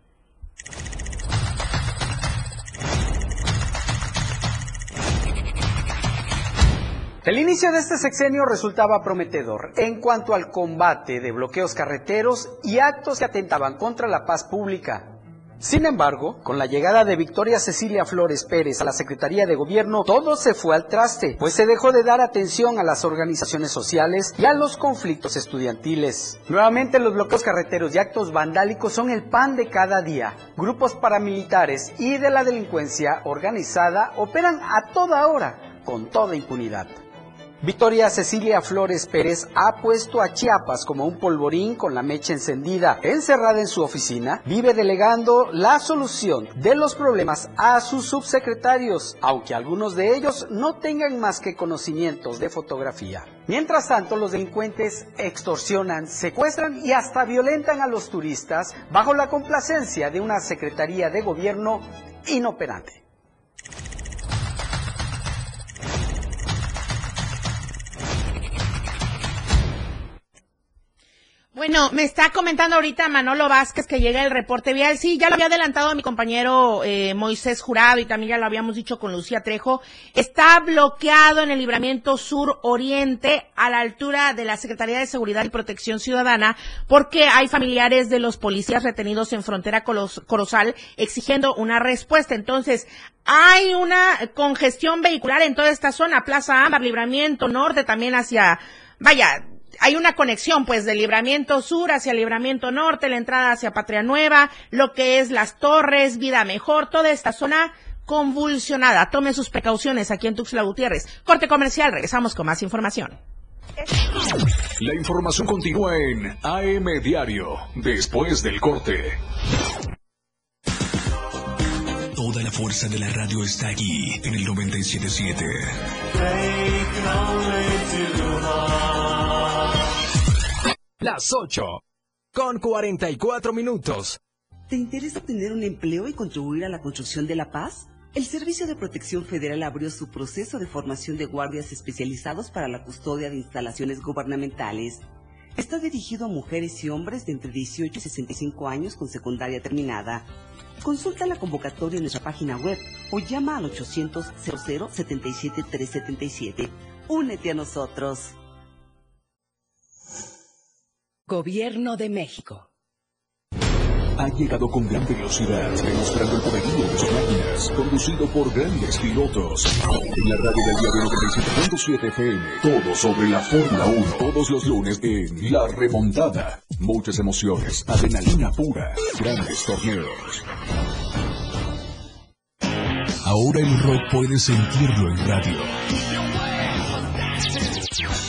El inicio de este sexenio resultaba prometedor en cuanto al combate de bloqueos carreteros y actos que atentaban contra la paz pública. Sin embargo, con la llegada de Victoria Cecilia Flores Pérez a la Secretaría de Gobierno, todo se fue al traste, pues se dejó de dar atención a las organizaciones sociales y a los conflictos estudiantiles. Nuevamente los bloqueos carreteros y actos vandálicos son el pan de cada día. Grupos paramilitares y de la delincuencia organizada operan a toda hora, con toda impunidad. Victoria Cecilia Flores Pérez ha puesto a Chiapas como un polvorín con la mecha encendida. Encerrada en su oficina, vive delegando la solución de los problemas a sus subsecretarios, aunque algunos de ellos no tengan más que conocimientos de fotografía. Mientras tanto, los delincuentes extorsionan, secuestran y hasta violentan a los turistas bajo la complacencia de una Secretaría de Gobierno inoperante. Bueno, me está comentando ahorita Manolo Vázquez que llega el reporte vial. Sí, ya lo había adelantado a mi compañero eh, Moisés Jurado y también ya lo habíamos dicho con Lucía Trejo. Está bloqueado en el libramiento sur-oriente a la altura de la Secretaría de Seguridad y Protección Ciudadana porque hay familiares de los policías retenidos en frontera Corozal exigiendo una respuesta. Entonces, hay una congestión vehicular en toda esta zona, Plaza Ámbar, Libramiento Norte, también hacia, vaya, hay una conexión pues del libramiento sur hacia libramiento norte, la entrada hacia Patria Nueva, lo que es las torres, vida mejor, toda esta zona convulsionada. Tome sus precauciones aquí en Tuxtla Gutiérrez. Corte comercial, regresamos con más información. La información continúa en AM Diario, después del corte. Toda la fuerza de la radio está aquí en el 977. Las 8 con 44 minutos. ¿Te interesa tener un empleo y contribuir a la construcción de la paz? El Servicio de Protección Federal abrió su proceso de formación de guardias especializados para la custodia de instalaciones gubernamentales. Está dirigido a mujeres y hombres de entre 18 y 65 años con secundaria terminada. Consulta la convocatoria en nuestra página web o llama al 800 00 77 377. Únete a nosotros. Gobierno de México. Ha llegado con gran velocidad, demostrando el poderío de sus máquinas, conducido por grandes pilotos. En la radio del diario 97.7 FM, todo sobre la Fórmula 1, todos los lunes en La Remontada. Muchas emociones, adrenalina pura, grandes torneos. Ahora el rock puede sentirlo en radio.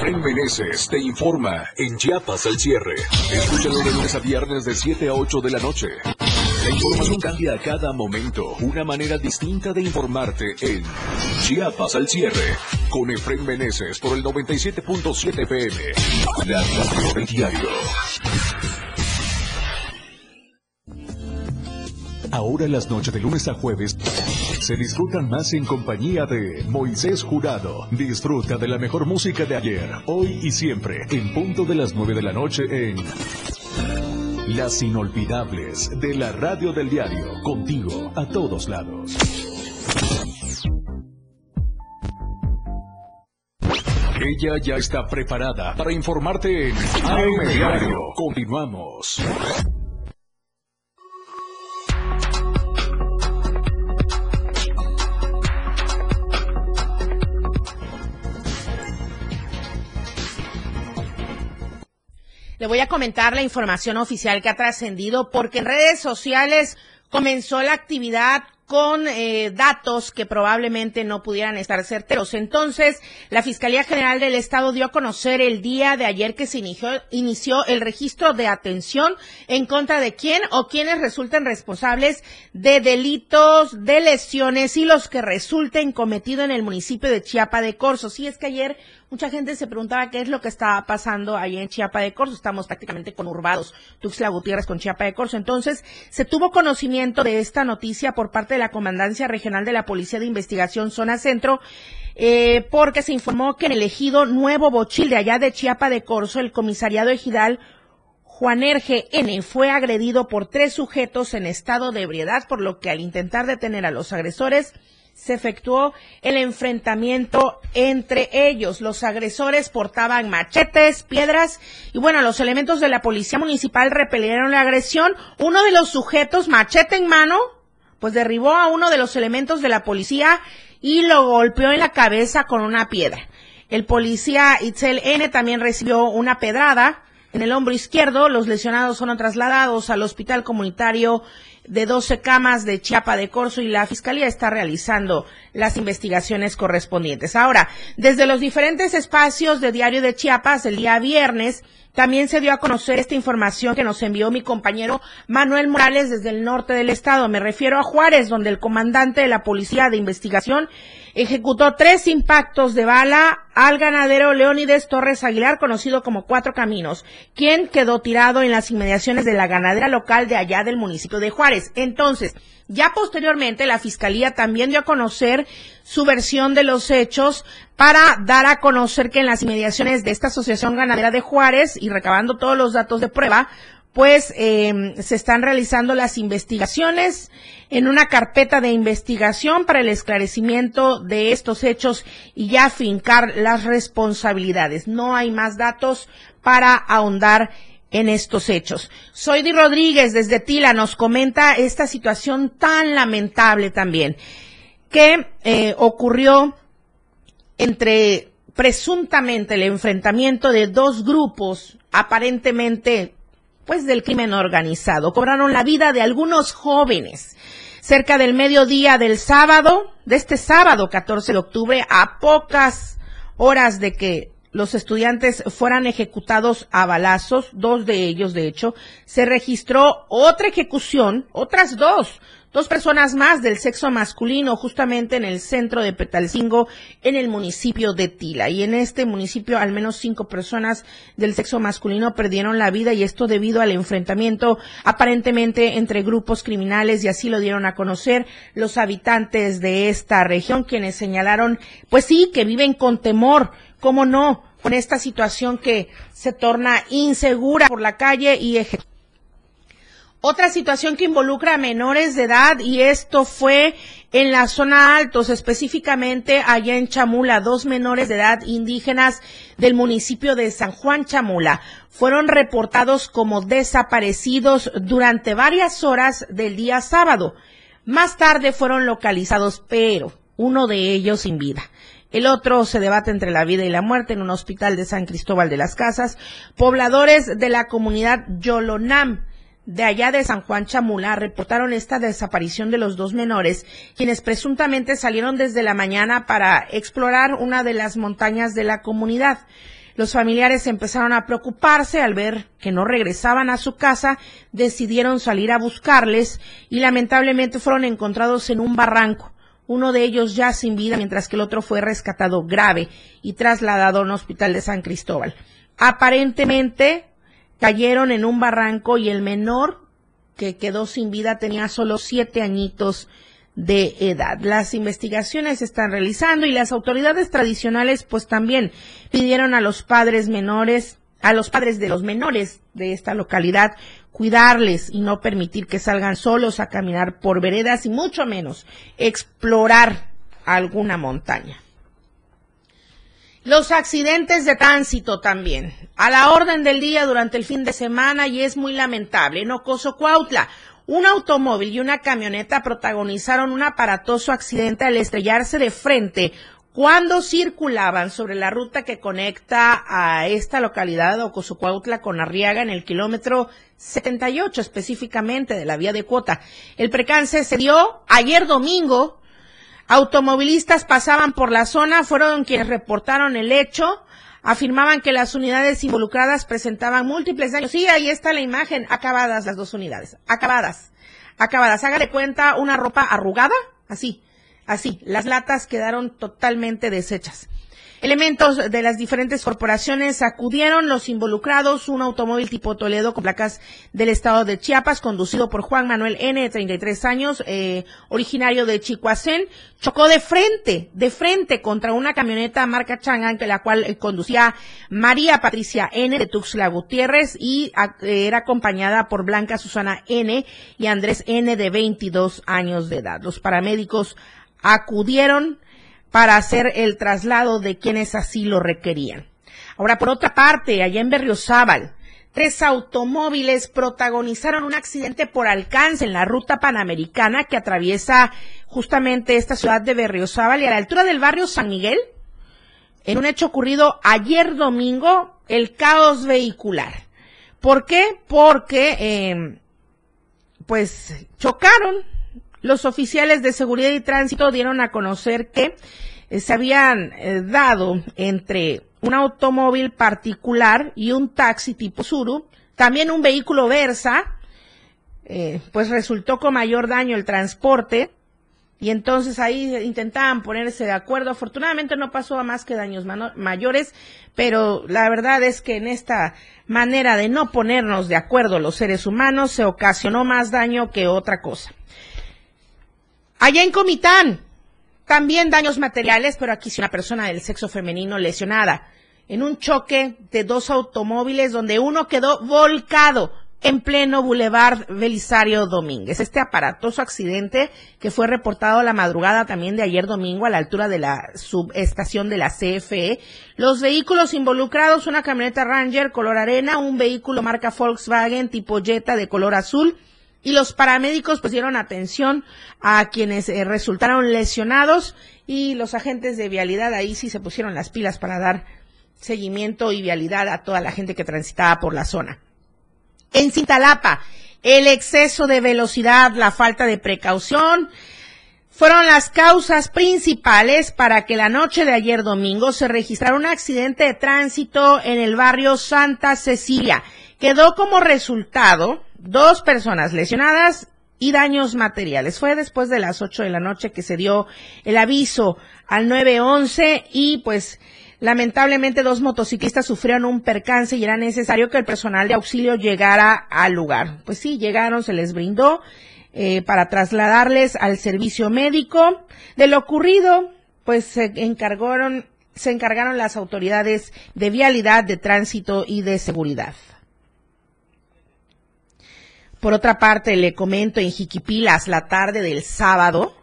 Efraín Meneses te informa en Chiapas al cierre. Escúchalo de lunes a viernes de 7 a 8 de la noche. La información cambia a cada momento. Una manera distinta de informarte en Chiapas al cierre. Con Efraín Meneses por el 97.7 FM. La radio del diario. Ahora las noches de lunes a jueves se disfrutan más en compañía de Moisés Jurado. Disfruta de la mejor música de ayer, hoy y siempre, en punto de las 9 de la noche en Las Inolvidables de la Radio del Diario, contigo a todos lados. Ella ya está preparada para informarte en AM Diario. Continuamos. Le voy a comentar la información oficial que ha trascendido porque en redes sociales comenzó la actividad con eh, datos que probablemente no pudieran estar certeros. Entonces, la Fiscalía General del Estado dio a conocer el día de ayer que se inició, el registro de atención en contra de quién o quienes resulten responsables de delitos, de lesiones y los que resulten cometidos en el municipio de Chiapa de Corzo. Sí, es que ayer Mucha gente se preguntaba qué es lo que estaba pasando ahí en Chiapa de Corzo. Estamos prácticamente conurbados, Tuxtla Gutiérrez con Chiapa de Corzo. Entonces, se tuvo conocimiento de esta noticia por parte de la Comandancia Regional de la Policía de Investigación Zona Centro, eh, porque se informó que en el ejido Nuevo Bochil de allá de Chiapa de Corzo, el comisariado ejidal Juan Erge N. fue agredido por tres sujetos en estado de ebriedad, por lo que al intentar detener a los agresores, se efectuó el enfrentamiento entre ellos. Los agresores portaban machetes, piedras y bueno, los elementos de la policía municipal repelieron la agresión. Uno de los sujetos, machete en mano, pues derribó a uno de los elementos de la policía y lo golpeó en la cabeza con una piedra. El policía Itzel N también recibió una pedrada en el hombro izquierdo. Los lesionados fueron trasladados al hospital comunitario de 12 camas de Chiapa de Corzo y la Fiscalía está realizando las investigaciones correspondientes. Ahora, desde los diferentes espacios de Diario de Chiapas, el día viernes, también se dio a conocer esta información que nos envió mi compañero Manuel Morales desde el norte del estado. Me refiero a Juárez, donde el comandante de la Policía de Investigación ejecutó tres impactos de bala al ganadero Leónides Torres Aguilar, conocido como Cuatro Caminos, quien quedó tirado en las inmediaciones de la ganadera local de allá del municipio de Juárez. Entonces, ya posteriormente la Fiscalía también dio a conocer su versión de los hechos para dar a conocer que en las inmediaciones de esta Asociación Ganadera de Juárez y recabando todos los datos de prueba, pues eh, se están realizando las investigaciones en una carpeta de investigación para el esclarecimiento de estos hechos y ya fincar las responsabilidades. No hay más datos para ahondar en estos hechos. Soy Di Rodríguez desde Tila nos comenta esta situación tan lamentable también que eh, ocurrió entre presuntamente el enfrentamiento de dos grupos aparentemente pues del crimen organizado. Cobraron la vida de algunos jóvenes. Cerca del mediodía del sábado, de este sábado 14 de octubre, a pocas horas de que los estudiantes fueran ejecutados a balazos, dos de ellos de hecho, se registró otra ejecución, otras dos, dos personas más del sexo masculino justamente en el centro de Petalcingo, en el municipio de Tila. Y en este municipio al menos cinco personas del sexo masculino perdieron la vida y esto debido al enfrentamiento aparentemente entre grupos criminales y así lo dieron a conocer los habitantes de esta región quienes señalaron, pues sí, que viven con temor, cómo no, con esta situación que se torna insegura por la calle y otra situación que involucra a menores de edad y esto fue en la zona altos, específicamente allá en Chamula, dos menores de edad indígenas del municipio de San Juan Chamula fueron reportados como desaparecidos durante varias horas del día sábado. Más tarde fueron localizados, pero uno de ellos sin vida. El otro se debate entre la vida y la muerte en un hospital de San Cristóbal de las Casas. Pobladores de la comunidad Yolonam de allá de San Juan Chamula reportaron esta desaparición de los dos menores, quienes presuntamente salieron desde la mañana para explorar una de las montañas de la comunidad. Los familiares empezaron a preocuparse al ver que no regresaban a su casa, decidieron salir a buscarles y lamentablemente fueron encontrados en un barranco. Uno de ellos ya sin vida, mientras que el otro fue rescatado grave y trasladado a un hospital de San Cristóbal. Aparentemente cayeron en un barranco y el menor que quedó sin vida tenía solo siete añitos de edad. Las investigaciones se están realizando y las autoridades tradicionales pues también pidieron a los padres menores, a los padres de los menores de esta localidad cuidarles y no permitir que salgan solos a caminar por veredas y mucho menos explorar alguna montaña. Los accidentes de tránsito también. A la orden del día durante el fin de semana y es muy lamentable. En Ocoso Cuautla, un automóvil y una camioneta protagonizaron un aparatoso accidente al estrellarse de frente cuando circulaban sobre la ruta que conecta a esta localidad de Ocosucuautla con Arriaga en el kilómetro 78 específicamente de la vía de cuota. El precance se dio ayer domingo. Automovilistas pasaban por la zona, fueron quienes reportaron el hecho. Afirmaban que las unidades involucradas presentaban múltiples daños. Sí, ahí está la imagen. Acabadas las dos unidades. Acabadas. Acabadas. Haga de cuenta una ropa arrugada. Así Así, las latas quedaron totalmente deshechas. Elementos de las diferentes corporaciones acudieron, los involucrados, un automóvil tipo Toledo con placas del estado de Chiapas, conducido por Juan Manuel N, de 33 años, eh, originario de Chicoacén, chocó de frente, de frente contra una camioneta marca Chang'an, que la cual eh, conducía María Patricia N de Tuxtla Gutiérrez y eh, era acompañada por Blanca Susana N y Andrés N de 22 años de edad. Los paramédicos acudieron para hacer el traslado de quienes así lo requerían. Ahora, por otra parte, allá en Berriozábal, tres automóviles protagonizaron un accidente por alcance en la ruta panamericana que atraviesa justamente esta ciudad de Berriozábal y a la altura del barrio San Miguel, en un hecho ocurrido ayer domingo, el caos vehicular. ¿Por qué? Porque, eh, pues, chocaron los oficiales de seguridad y tránsito dieron a conocer que eh, se habían eh, dado entre un automóvil particular y un taxi tipo Suru, también un vehículo Versa, eh, pues resultó con mayor daño el transporte y entonces ahí intentaban ponerse de acuerdo. Afortunadamente no pasó a más que daños mayores, pero la verdad es que en esta manera de no ponernos de acuerdo los seres humanos se ocasionó más daño que otra cosa. Allá en Comitán, también daños materiales, pero aquí sí una persona del sexo femenino lesionada en un choque de dos automóviles donde uno quedó volcado en pleno Boulevard Belisario Domínguez. Este aparatoso accidente que fue reportado la madrugada también de ayer domingo a la altura de la subestación de la CFE. Los vehículos involucrados, una camioneta Ranger color arena, un vehículo marca Volkswagen tipo Jetta de color azul, y los paramédicos dieron atención a quienes eh, resultaron lesionados y los agentes de vialidad ahí sí se pusieron las pilas para dar seguimiento y vialidad a toda la gente que transitaba por la zona. En Cintalapa, el exceso de velocidad, la falta de precaución, fueron las causas principales para que la noche de ayer domingo se registrara un accidente de tránsito en el barrio Santa Cecilia. Quedó como resultado dos personas lesionadas y daños materiales. Fue después de las 8 de la noche que se dio el aviso al 911 y pues lamentablemente dos motociclistas sufrieron un percance y era necesario que el personal de auxilio llegara al lugar. Pues sí, llegaron, se les brindó eh, para trasladarles al servicio médico. De lo ocurrido, pues se encargaron, se encargaron las autoridades de vialidad, de tránsito y de seguridad. Por otra parte, le comento en Jiquipilas la tarde del sábado,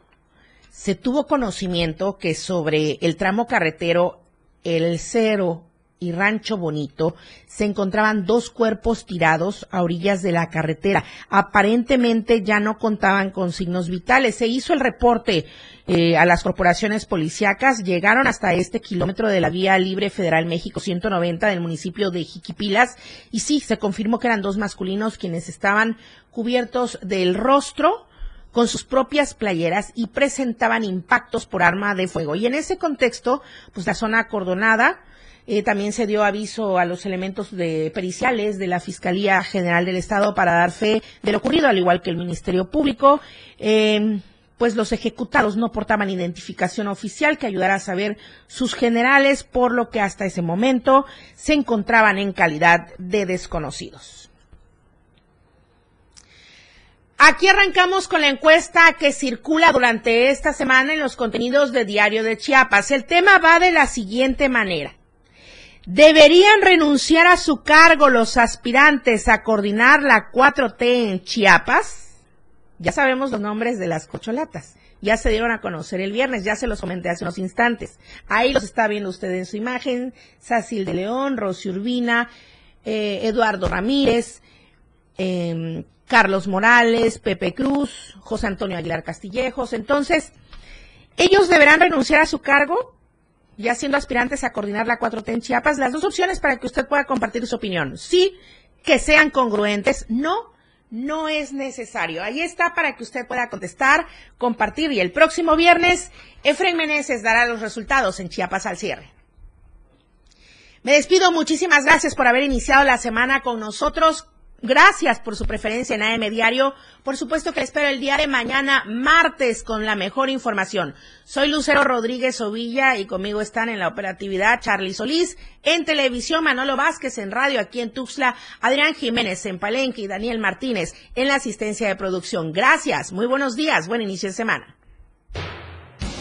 se tuvo conocimiento que sobre el tramo carretero El Cero y Rancho Bonito se encontraban dos cuerpos tirados a orillas de la carretera. Aparentemente ya no contaban con signos vitales. Se hizo el reporte eh, a las corporaciones policíacas, llegaron hasta este kilómetro de la vía libre federal México 190 del municipio de Jiquipilas y sí, se confirmó que eran dos masculinos quienes estaban cubiertos del rostro con sus propias playeras y presentaban impactos por arma de fuego. Y en ese contexto, pues la zona acordonada, eh, también se dio aviso a los elementos de periciales de la Fiscalía General del Estado para dar fe de lo ocurrido, al igual que el Ministerio Público. Eh, pues los ejecutados no portaban identificación oficial que ayudara a saber sus generales, por lo que hasta ese momento se encontraban en calidad de desconocidos. Aquí arrancamos con la encuesta que circula durante esta semana en los contenidos de Diario de Chiapas. El tema va de la siguiente manera. ¿Deberían renunciar a su cargo los aspirantes a coordinar la 4T en Chiapas? Ya sabemos los nombres de las cocholatas. Ya se dieron a conocer el viernes, ya se los comenté hace unos instantes. Ahí los está viendo usted en su imagen. Sacil de León, Rosy Urbina, eh, Eduardo Ramírez, eh, Carlos Morales, Pepe Cruz, José Antonio Aguilar Castillejos. Entonces, ellos deberán renunciar a su cargo, ya siendo aspirantes a coordinar la 4T en Chiapas. Las dos opciones para que usted pueda compartir su opinión. Sí, que sean congruentes. No, no es necesario. Ahí está para que usted pueda contestar, compartir. Y el próximo viernes, Efren Meneses dará los resultados en Chiapas al cierre. Me despido. Muchísimas gracias por haber iniciado la semana con nosotros. Gracias por su preferencia en AM Diario. Por supuesto que espero el día de mañana, martes, con la mejor información. Soy Lucero Rodríguez Ovilla y conmigo están en la operatividad Charlie Solís, en televisión Manolo Vázquez, en radio aquí en Tuxtla, Adrián Jiménez en Palenque y Daniel Martínez en la asistencia de producción. Gracias, muy buenos días, buen inicio de semana